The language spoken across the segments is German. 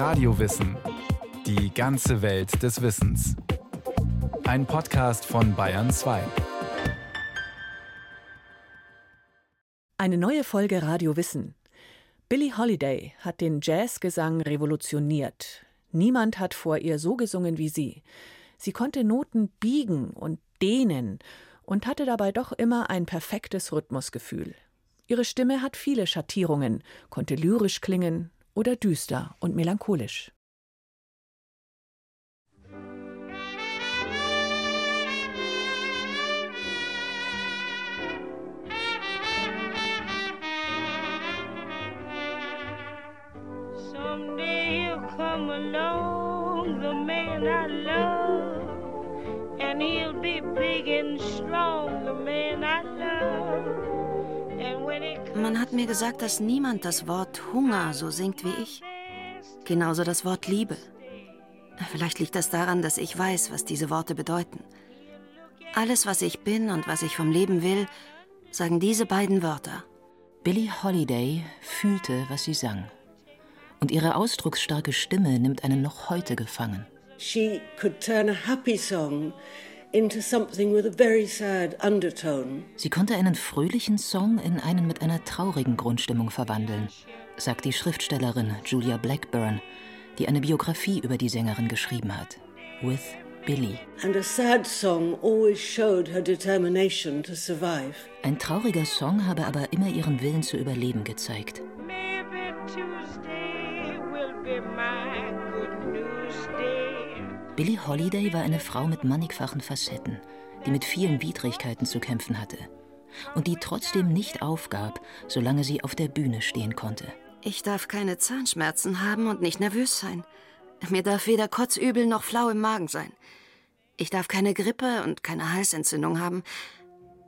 Radiowissen. Die ganze Welt des Wissens. Ein Podcast von Bayern 2. Eine neue Folge Radio Wissen. Billie Holiday hat den Jazzgesang revolutioniert. Niemand hat vor ihr so gesungen wie sie. Sie konnte Noten biegen und dehnen und hatte dabei doch immer ein perfektes Rhythmusgefühl. Ihre Stimme hat viele Schattierungen, konnte lyrisch klingen oder düster und melancholisch. Someday he'll come along, the man I love, and he'll be big and strong, the man I love. Man hat mir gesagt, dass niemand das Wort Hunger so singt wie ich. Genauso das Wort Liebe. Vielleicht liegt das daran, dass ich weiß, was diese Worte bedeuten. Alles, was ich bin und was ich vom Leben will, sagen diese beiden Wörter. Billie Holiday fühlte, was sie sang. Und ihre ausdrucksstarke Stimme nimmt einen noch heute gefangen. she could turn a happy song into something with a very sad undertone. Sie konnte einen fröhlichen Song in einen mit einer traurigen Grundstimmung verwandeln, sagt die Schriftstellerin Julia Blackburn, die eine Biografie über die Sängerin geschrieben hat. With Billie. And a sad song always showed her determination to survive. Ein trauriger Song habe aber immer ihren Willen zu überleben gezeigt. Billie Holiday war eine Frau mit mannigfachen Facetten, die mit vielen Widrigkeiten zu kämpfen hatte und die trotzdem nicht aufgab, solange sie auf der Bühne stehen konnte. Ich darf keine Zahnschmerzen haben und nicht nervös sein. Mir darf weder Kotzübel noch flau im Magen sein. Ich darf keine Grippe und keine Halsentzündung haben.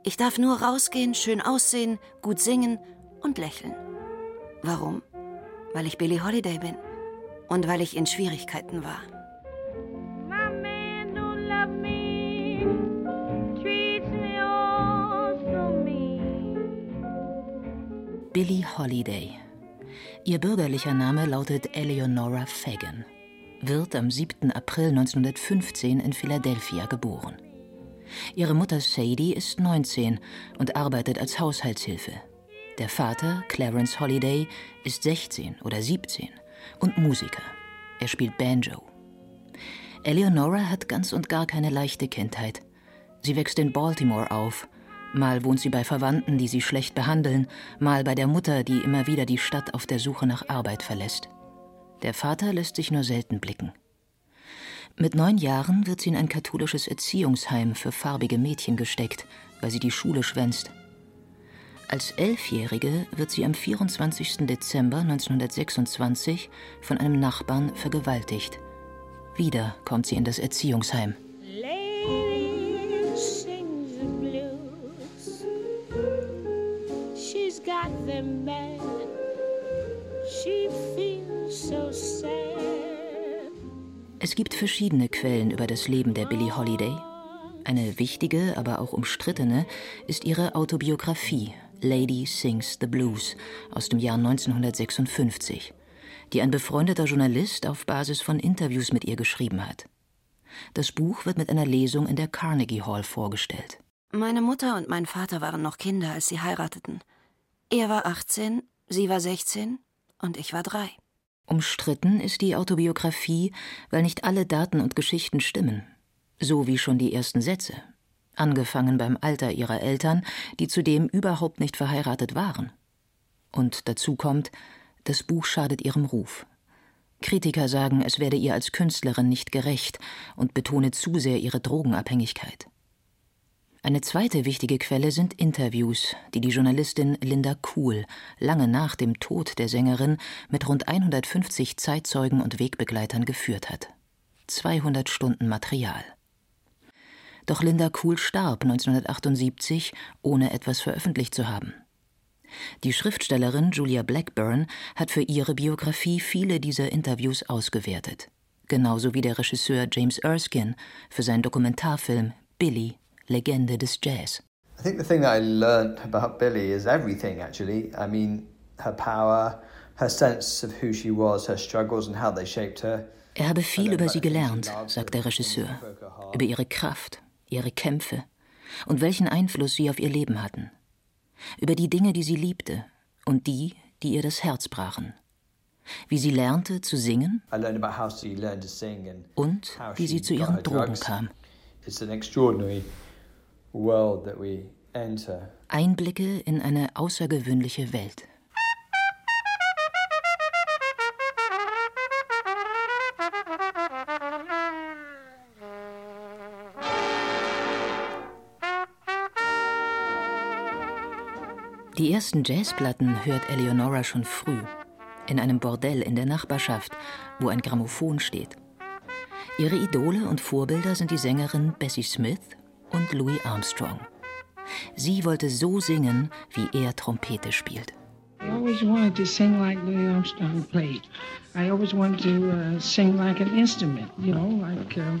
Ich darf nur rausgehen, schön aussehen, gut singen und lächeln. Warum? Weil ich Billie Holiday bin. Und weil ich in Schwierigkeiten war. Billie Holiday. Ihr bürgerlicher Name lautet Eleonora Fagan, wird am 7. April 1915 in Philadelphia geboren. Ihre Mutter Sadie ist 19 und arbeitet als Haushaltshilfe. Der Vater, Clarence Holiday, ist 16 oder 17 und Musiker. Er spielt Banjo. Eleonora hat ganz und gar keine leichte Kindheit. Sie wächst in Baltimore auf. Mal wohnt sie bei Verwandten, die sie schlecht behandeln, mal bei der Mutter, die immer wieder die Stadt auf der Suche nach Arbeit verlässt. Der Vater lässt sich nur selten blicken. Mit neun Jahren wird sie in ein katholisches Erziehungsheim für farbige Mädchen gesteckt, weil sie die Schule schwänzt. Als Elfjährige wird sie am 24. Dezember 1926 von einem Nachbarn vergewaltigt. Wieder kommt sie in das Erziehungsheim. Them bad. She feels so sad. Es gibt verschiedene Quellen über das Leben der Billie Holiday. Eine wichtige, aber auch umstrittene ist ihre Autobiografie Lady Sings the Blues aus dem Jahr 1956, die ein befreundeter Journalist auf Basis von Interviews mit ihr geschrieben hat. Das Buch wird mit einer Lesung in der Carnegie Hall vorgestellt. Meine Mutter und mein Vater waren noch Kinder, als sie heirateten. Er war 18, sie war 16 und ich war drei. Umstritten ist die Autobiografie, weil nicht alle Daten und Geschichten stimmen. So wie schon die ersten Sätze. Angefangen beim Alter ihrer Eltern, die zudem überhaupt nicht verheiratet waren. Und dazu kommt, das Buch schadet ihrem Ruf. Kritiker sagen, es werde ihr als Künstlerin nicht gerecht und betone zu sehr ihre Drogenabhängigkeit. Eine zweite wichtige Quelle sind Interviews, die die Journalistin Linda Kuhl lange nach dem Tod der Sängerin mit rund 150 Zeitzeugen und Wegbegleitern geführt hat. 200 Stunden Material. Doch Linda Kuhl starb 1978, ohne etwas veröffentlicht zu haben. Die Schriftstellerin Julia Blackburn hat für ihre Biografie viele dieser Interviews ausgewertet. Genauso wie der Regisseur James Erskine für seinen Dokumentarfilm Billy, Legende des Jazz. I think the thing that I learned about Billie is everything, actually. I mean, her power, her sense of who she was, her struggles and how they shaped her. Er habe viel über sie gelernt, sagt der Regisseur, über ihre Kraft, ihre Kämpfe und welchen Einfluss sie auf ihr Leben hatten, über die Dinge, die sie liebte und die, die ihr das Herz brachen, wie sie lernte zu singen und wie sie zu ihren Drogen kam. Einblicke in eine außergewöhnliche Welt. Die ersten Jazzplatten hört Eleonora schon früh, in einem Bordell in der Nachbarschaft, wo ein Grammophon steht. Ihre Idole und Vorbilder sind die Sängerin Bessie Smith und Louis Armstrong. Sie wollte so singen, wie er Trompete spielt. I always wanted to sing like Louis Armstrong played. I always wanted to uh, sing like an instrument, you know, like uh,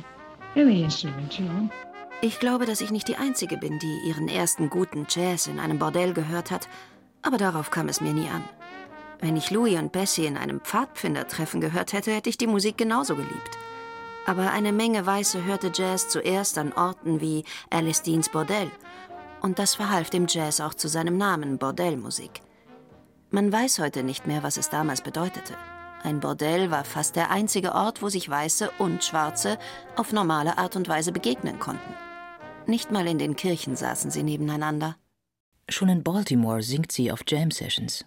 any instrument, you know. Ich glaube, dass ich nicht die Einzige bin, die ihren ersten guten Jazz in einem Bordell gehört hat, aber darauf kam es mir nie an. Wenn ich Louis und Bessie in einem Pfadfindertreffen gehört hätte, hätte ich die Musik genauso geliebt. Aber eine Menge Weiße hörte Jazz zuerst an Orten wie Alice Deans Bordell. Und das verhalf dem Jazz auch zu seinem Namen Bordellmusik. Man weiß heute nicht mehr, was es damals bedeutete. Ein Bordell war fast der einzige Ort, wo sich Weiße und Schwarze auf normale Art und Weise begegnen konnten. Nicht mal in den Kirchen saßen sie nebeneinander. Schon in Baltimore singt sie auf Jam-Sessions.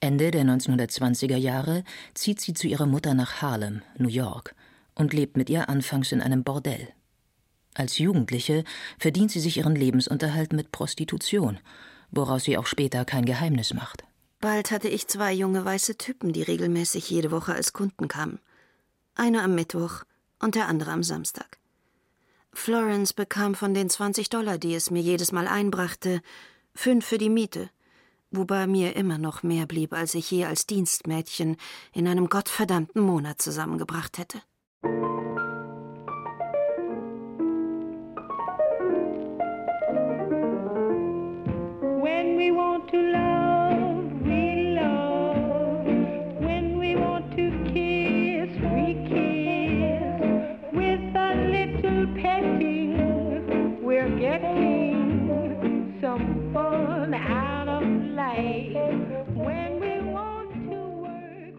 Ende der 1920er Jahre zieht sie zu ihrer Mutter nach Harlem, New York, und lebt mit ihr anfangs in einem Bordell. Als Jugendliche verdient sie sich ihren Lebensunterhalt mit Prostitution, woraus sie auch später kein Geheimnis macht. Bald hatte ich zwei junge weiße Typen, die regelmäßig jede Woche als Kunden kamen. Einer am Mittwoch und der andere am Samstag. Florence bekam von den 20 Dollar, die es mir jedes Mal einbrachte, fünf für die Miete, wobei mir immer noch mehr blieb, als ich je als Dienstmädchen in einem gottverdammten Monat zusammengebracht hätte. thank you.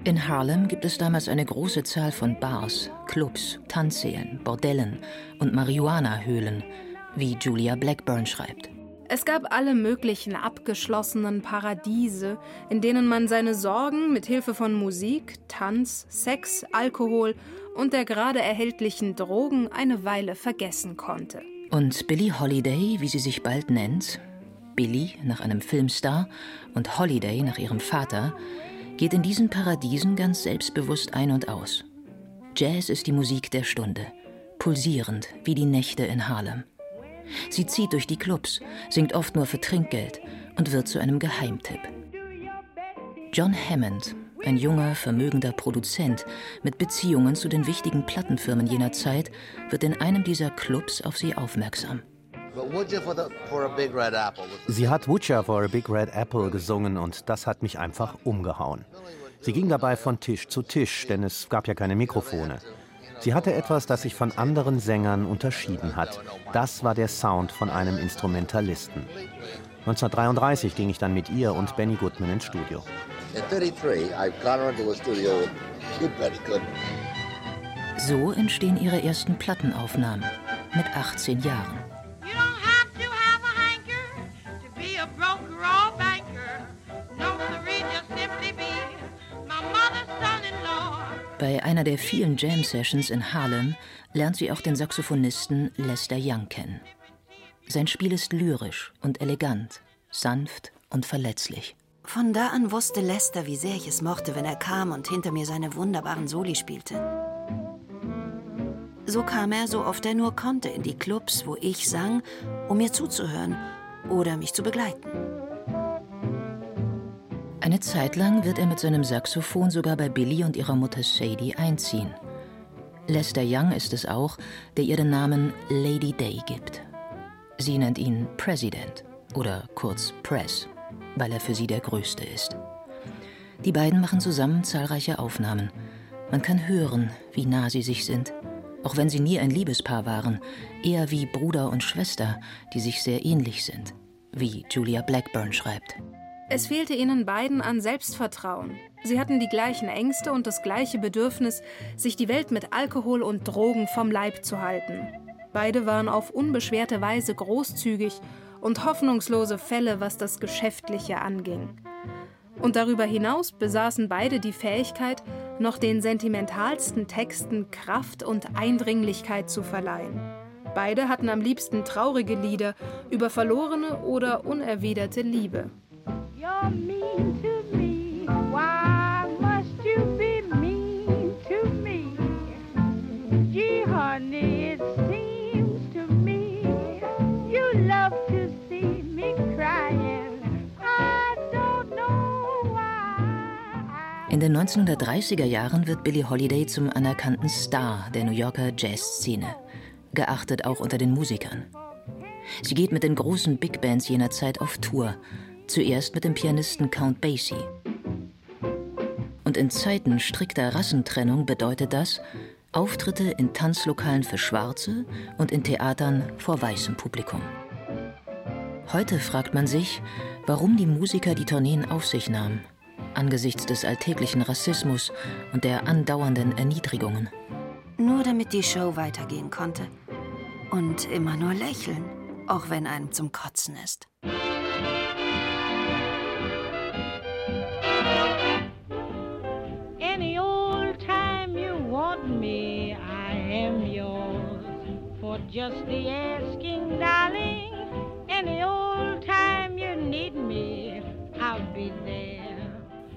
In Harlem gibt es damals eine große Zahl von Bars, Clubs, Tanzsälen, Bordellen und Marihuana-Höhlen, wie Julia Blackburn schreibt. Es gab alle möglichen abgeschlossenen Paradiese, in denen man seine Sorgen mit Hilfe von Musik, Tanz, Sex, Alkohol und der gerade erhältlichen Drogen eine Weile vergessen konnte. Und Billie Holiday, wie sie sich bald nennt, Billie nach einem Filmstar und Holiday nach ihrem Vater, geht in diesen Paradiesen ganz selbstbewusst ein und aus. Jazz ist die Musik der Stunde, pulsierend wie die Nächte in Harlem. Sie zieht durch die Clubs, singt oft nur für Trinkgeld und wird zu einem Geheimtipp. John Hammond, ein junger, vermögender Produzent mit Beziehungen zu den wichtigen Plattenfirmen jener Zeit, wird in einem dieser Clubs auf sie aufmerksam. Sie hat Woocha for a Big Red Apple gesungen und das hat mich einfach umgehauen. Sie ging dabei von Tisch zu Tisch, denn es gab ja keine Mikrofone. Sie hatte etwas, das sich von anderen Sängern unterschieden hat. Das war der Sound von einem Instrumentalisten. 1933 ging ich dann mit ihr und Benny Goodman ins Studio. In 33, I got her into a studio with Benny Goodman. So entstehen ihre ersten Plattenaufnahmen mit 18 Jahren. Bei einer der vielen Jam-Sessions in Harlem lernt sie auch den Saxophonisten Lester Young kennen. Sein Spiel ist lyrisch und elegant, sanft und verletzlich. Von da an wusste Lester, wie sehr ich es mochte, wenn er kam und hinter mir seine wunderbaren Soli spielte. So kam er, so oft er nur konnte, in die Clubs, wo ich sang, um mir zuzuhören oder mich zu begleiten. Eine Zeit lang wird er mit seinem Saxophon sogar bei Billy und ihrer Mutter Sadie einziehen. Lester Young ist es auch, der ihr den Namen Lady Day gibt. Sie nennt ihn President oder kurz Press, weil er für sie der Größte ist. Die beiden machen zusammen zahlreiche Aufnahmen. Man kann hören, wie nah sie sich sind. Auch wenn sie nie ein Liebespaar waren, eher wie Bruder und Schwester, die sich sehr ähnlich sind, wie Julia Blackburn schreibt. Es fehlte ihnen beiden an Selbstvertrauen. Sie hatten die gleichen Ängste und das gleiche Bedürfnis, sich die Welt mit Alkohol und Drogen vom Leib zu halten. Beide waren auf unbeschwerte Weise großzügig und hoffnungslose Fälle, was das Geschäftliche anging. Und darüber hinaus besaßen beide die Fähigkeit, noch den sentimentalsten Texten Kraft und Eindringlichkeit zu verleihen. Beide hatten am liebsten traurige Lieder über verlorene oder unerwiderte Liebe. In den 1930er Jahren wird Billie Holiday zum anerkannten Star der New Yorker Jazzszene, geachtet auch unter den Musikern. Sie geht mit den großen Big Bands jener Zeit auf Tour zuerst mit dem Pianisten Count Basie. Und in Zeiten strikter Rassentrennung bedeutet das Auftritte in Tanzlokalen für Schwarze und in Theatern vor weißem Publikum. Heute fragt man sich, warum die Musiker die Tourneen auf sich nahmen, angesichts des alltäglichen Rassismus und der andauernden Erniedrigungen. Nur damit die Show weitergehen konnte. Und immer nur lächeln, auch wenn einem zum Kotzen ist. Just the asking, darling. Any old time you need me, I'll be there.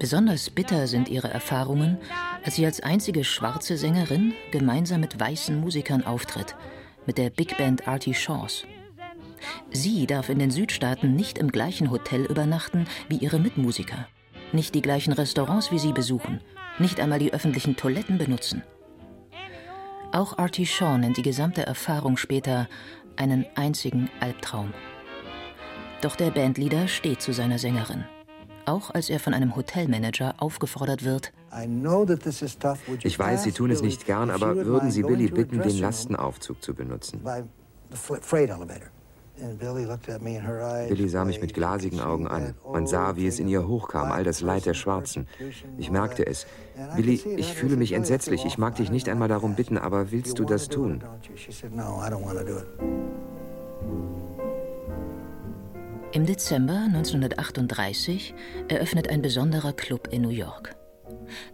Besonders bitter sind ihre Erfahrungen, als sie als einzige schwarze Sängerin gemeinsam mit weißen Musikern auftritt, mit der Big Band Artie Shaws. Sie darf in den Südstaaten nicht im gleichen Hotel übernachten wie ihre Mitmusiker, nicht die gleichen Restaurants wie sie besuchen, nicht einmal die öffentlichen Toiletten benutzen. Auch Artie Shaw nennt die gesamte Erfahrung später einen einzigen Albtraum. Doch der Bandleader steht zu seiner Sängerin. Auch als er von einem Hotelmanager aufgefordert wird. Ich weiß, Sie tun es nicht gern, aber würden Sie Billy bitten, den Lastenaufzug zu benutzen? Billy sah mich mit glasigen Augen an. Man sah, wie es in ihr hochkam, all das Leid der Schwarzen. Ich merkte es. Billy, ich fühle mich entsetzlich. Ich mag dich nicht einmal darum bitten, aber willst du das tun? Im Dezember 1938 eröffnet ein besonderer Club in New York.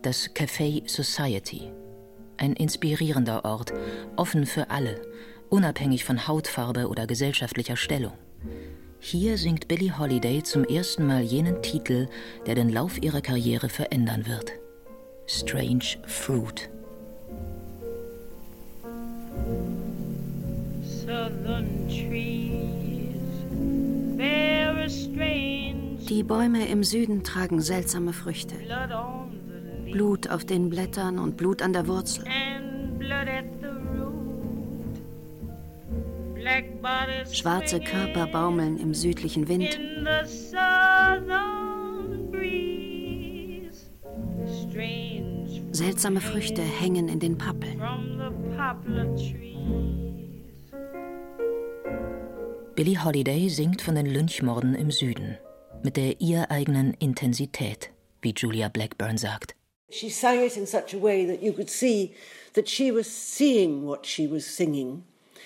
Das Café Society. Ein inspirierender Ort, offen für alle, unabhängig von Hautfarbe oder gesellschaftlicher Stellung. Hier singt Billie Holiday zum ersten Mal jenen Titel, der den Lauf ihrer Karriere verändern wird. Strange Fruit. Die Bäume im Süden tragen seltsame Früchte. Blut auf den Blättern und Blut an der Wurzel. Schwarze Körper baumeln im südlichen Wind. Seltsame Früchte hängen in den Pappeln. Billie Holiday singt von den Lynchmorden im Süden mit der ihr eigenen Intensität, wie Julia Blackburn sagt. She sang it in such a way that you could see that she was seeing what she was singing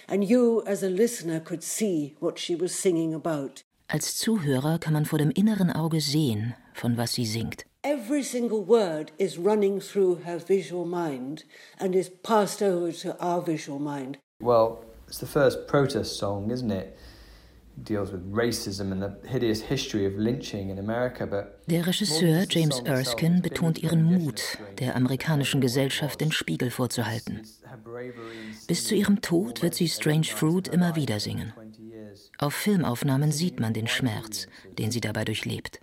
and you as a listener could see what she was singing about. Als Zuhörer kann man vor dem inneren Auge sehen, von was sie singt. Every single word is running through her visual mind and is passed over to our visual mind. Well, it's the first protest song, isn't it? deals with racism and the hideous history of lynching in America, but der Regisseur James Erskine betont ihren Mut, der amerikanischen Gesellschaft den Spiegel vorzuhalten. Bis zu ihrem Tod wird sie Strange Fruit immer wieder singen. Auf Filmaufnahmen sieht man den Schmerz, den sie dabei durchlebt.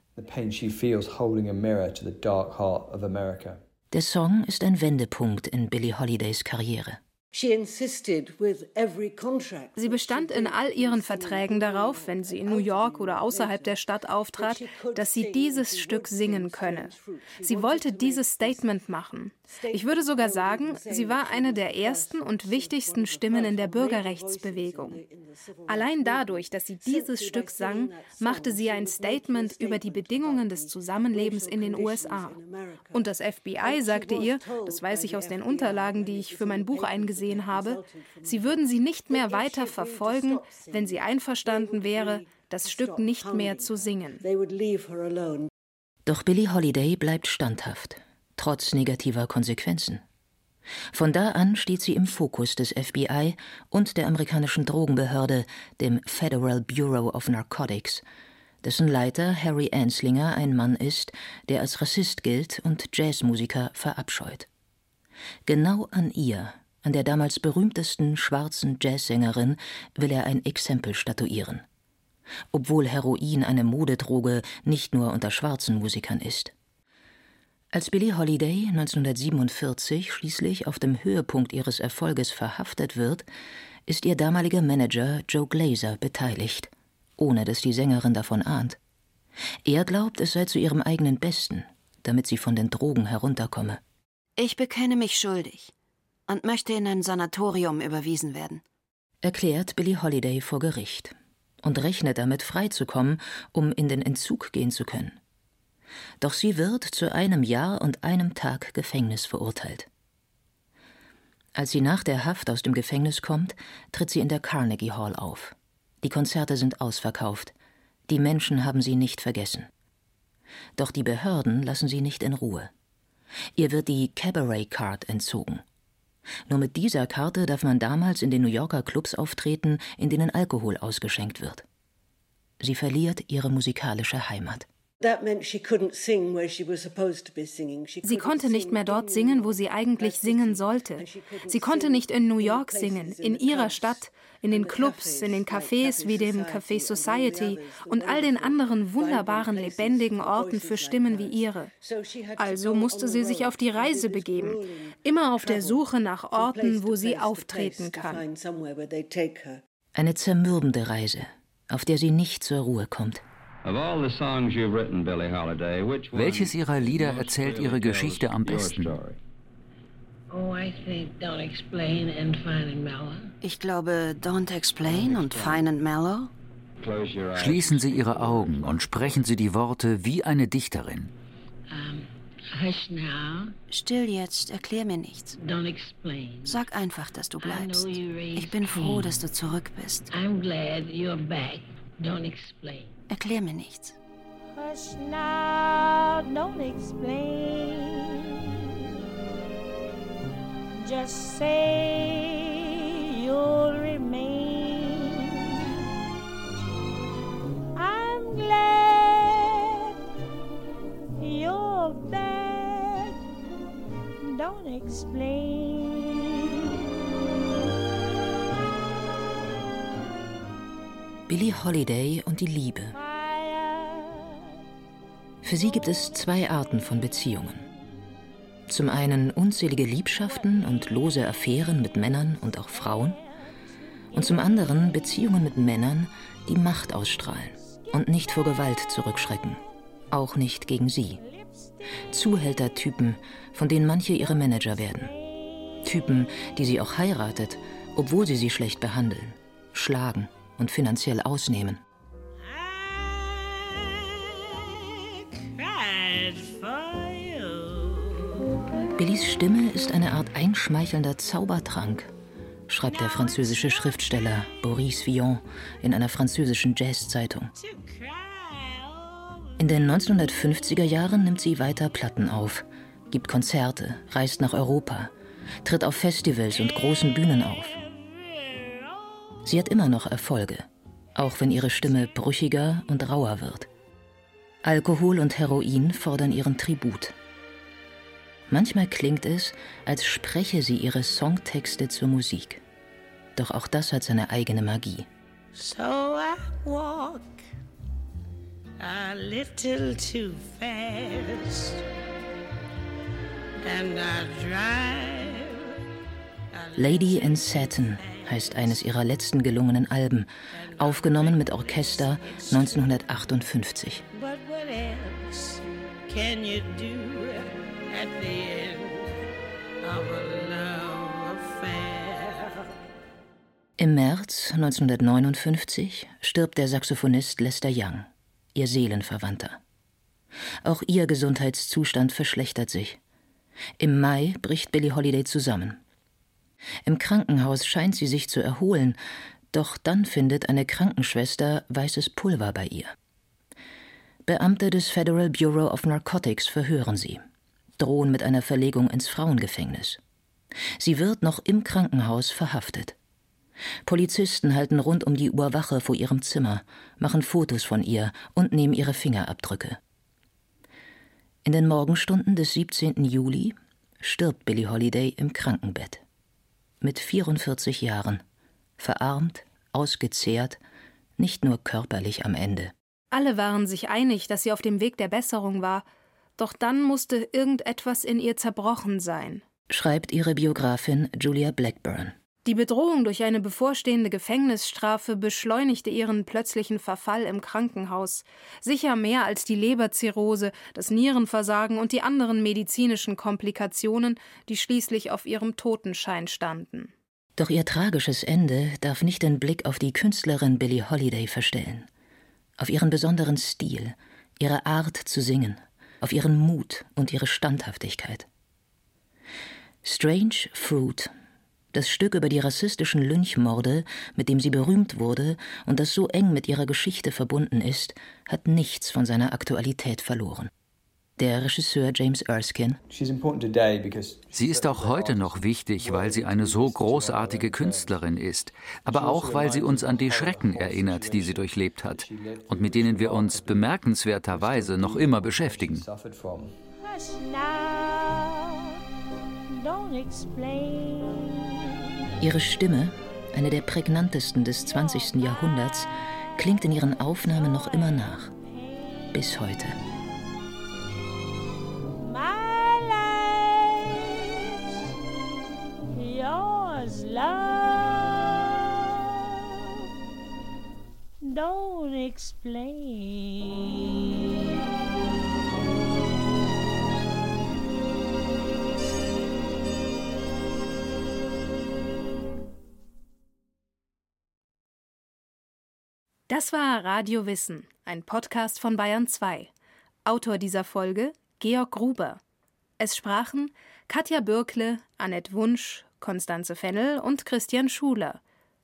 Der Song ist ein Wendepunkt in Billie Holidays Karriere. Sie bestand in all ihren Verträgen darauf, wenn sie in New York oder außerhalb der Stadt auftrat, dass sie dieses Stück singen könne. Sie wollte dieses Statement machen. Ich würde sogar sagen, sie war eine der ersten und wichtigsten Stimmen in der Bürgerrechtsbewegung. Allein dadurch, dass sie dieses Stück sang, machte sie ein Statement über die Bedingungen des Zusammenlebens in den USA. Und das FBI sagte ihr, das weiß ich aus den Unterlagen, die ich für mein Buch eingesehen habe, sie würden sie nicht mehr weiter verfolgen, wenn sie einverstanden wäre, das Stück nicht mehr zu singen. Doch Billie Holiday bleibt standhaft trotz negativer Konsequenzen. Von da an steht sie im Fokus des FBI und der amerikanischen Drogenbehörde, dem Federal Bureau of Narcotics, dessen Leiter Harry Anslinger ein Mann ist, der als Rassist gilt und Jazzmusiker verabscheut. Genau an ihr, an der damals berühmtesten schwarzen Jazzsängerin, will er ein Exempel statuieren. Obwohl Heroin eine Modedroge nicht nur unter schwarzen Musikern ist. Als Billie Holiday 1947 schließlich auf dem Höhepunkt ihres Erfolges verhaftet wird, ist ihr damaliger Manager Joe Glazer beteiligt, ohne dass die Sängerin davon ahnt. Er glaubt, es sei zu ihrem eigenen Besten, damit sie von den Drogen herunterkomme. Ich bekenne mich schuldig und möchte in ein Sanatorium überwiesen werden, erklärt Billie Holiday vor Gericht und rechnet damit freizukommen, um in den Entzug gehen zu können doch sie wird zu einem Jahr und einem Tag Gefängnis verurteilt. Als sie nach der Haft aus dem Gefängnis kommt, tritt sie in der Carnegie Hall auf. Die Konzerte sind ausverkauft. Die Menschen haben sie nicht vergessen. Doch die Behörden lassen sie nicht in Ruhe. Ihr wird die Cabaret Card entzogen. Nur mit dieser Karte darf man damals in den New Yorker Clubs auftreten, in denen Alkohol ausgeschenkt wird. Sie verliert ihre musikalische Heimat. Sie konnte nicht mehr dort singen, wo sie eigentlich singen sollte. Sie konnte nicht in New York singen, in ihrer Stadt, in den Clubs, in den Cafés wie dem Café Society und all den anderen wunderbaren, lebendigen Orten für Stimmen wie ihre. Also musste sie sich auf die Reise begeben, immer auf der Suche nach Orten, wo sie auftreten kann. Eine zermürbende Reise, auf der sie nicht zur Ruhe kommt. Welches Ihrer Lieder erzählt Ihre Geschichte am besten? Oh, ich glaube Don't Explain und Fine and Mellow. Schließen Sie Ihre Augen und sprechen Sie die Worte wie eine Dichterin. Still jetzt, erklär mir nichts. Sag einfach, dass du bleibst. Ich bin froh, dass du zurück bist. Erklär mir nichts. Hush now, don't explain. Just say you'll remain. I'm glad you're back. Don't explain. Billie Holiday und die Liebe. Für sie gibt es zwei Arten von Beziehungen. Zum einen unzählige Liebschaften und lose Affären mit Männern und auch Frauen. Und zum anderen Beziehungen mit Männern, die Macht ausstrahlen und nicht vor Gewalt zurückschrecken. Auch nicht gegen sie. Zuhältertypen, von denen manche ihre Manager werden. Typen, die sie auch heiratet, obwohl sie sie schlecht behandeln, schlagen und finanziell ausnehmen. Billys Stimme ist eine Art einschmeichelnder Zaubertrank, schreibt der französische Schriftsteller Boris Villon in einer französischen Jazzzeitung. In den 1950er Jahren nimmt sie weiter Platten auf, gibt Konzerte, reist nach Europa, tritt auf Festivals und großen Bühnen auf. Sie hat immer noch Erfolge, auch wenn ihre Stimme brüchiger und rauer wird. Alkohol und Heroin fordern ihren Tribut. Manchmal klingt es, als spreche sie ihre Songtexte zur Musik. Doch auch das hat seine eigene Magie. So I walk a little too fast and I drive Lady in Satin heißt eines ihrer letzten gelungenen Alben, aufgenommen mit Orchester 1958. But what else can you do at the end of a love affair? Im März 1959 stirbt der Saxophonist Lester Young, ihr Seelenverwandter. Auch ihr Gesundheitszustand verschlechtert sich. Im Mai bricht Billie Holiday zusammen. Im Krankenhaus scheint sie sich zu erholen, doch dann findet eine Krankenschwester weißes Pulver bei ihr. Beamte des Federal Bureau of Narcotics verhören sie, drohen mit einer Verlegung ins Frauengefängnis. Sie wird noch im Krankenhaus verhaftet. Polizisten halten rund um die Uhr Wache vor ihrem Zimmer, machen Fotos von ihr und nehmen ihre Fingerabdrücke. In den Morgenstunden des 17. Juli stirbt Billie Holiday im Krankenbett. Mit 44 Jahren, verarmt, ausgezehrt, nicht nur körperlich am Ende. Alle waren sich einig, dass sie auf dem Weg der Besserung war, doch dann musste irgendetwas in ihr zerbrochen sein. Schreibt ihre Biografin Julia Blackburn. Die Bedrohung durch eine bevorstehende Gefängnisstrafe beschleunigte ihren plötzlichen Verfall im Krankenhaus, sicher mehr als die Leberzirrhose, das Nierenversagen und die anderen medizinischen Komplikationen, die schließlich auf ihrem Totenschein standen. Doch ihr tragisches Ende darf nicht den Blick auf die Künstlerin Billie Holiday verstellen, auf ihren besonderen Stil, ihre Art zu singen, auf ihren Mut und ihre Standhaftigkeit. Strange Fruit das Stück über die rassistischen Lynchmorde, mit dem sie berühmt wurde und das so eng mit ihrer Geschichte verbunden ist, hat nichts von seiner Aktualität verloren. Der Regisseur James Erskine. Sie ist auch heute noch wichtig, weil sie eine so großartige Künstlerin ist, aber auch weil sie uns an die Schrecken erinnert, die sie durchlebt hat und mit denen wir uns bemerkenswerterweise noch immer beschäftigen. Don't explain. Ihre Stimme, eine der prägnantesten des 20. Jahrhunderts, klingt in ihren Aufnahmen noch immer nach. Bis heute. Love. Don't explain. Das war Radio Wissen, ein Podcast von Bayern 2. Autor dieser Folge Georg Gruber. Es sprachen Katja Bürkle, Annette Wunsch, Konstanze Fennel und Christian Schuler.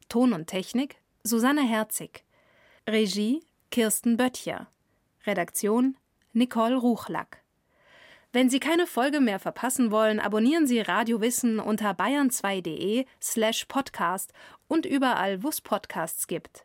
Ton und Technik Susanne Herzig. Regie Kirsten Böttcher. Redaktion Nicole Ruchlack. Wenn Sie keine Folge mehr verpassen wollen, abonnieren Sie Radio Wissen unter bayern2.de slash podcast und überall, wo es Podcasts gibt.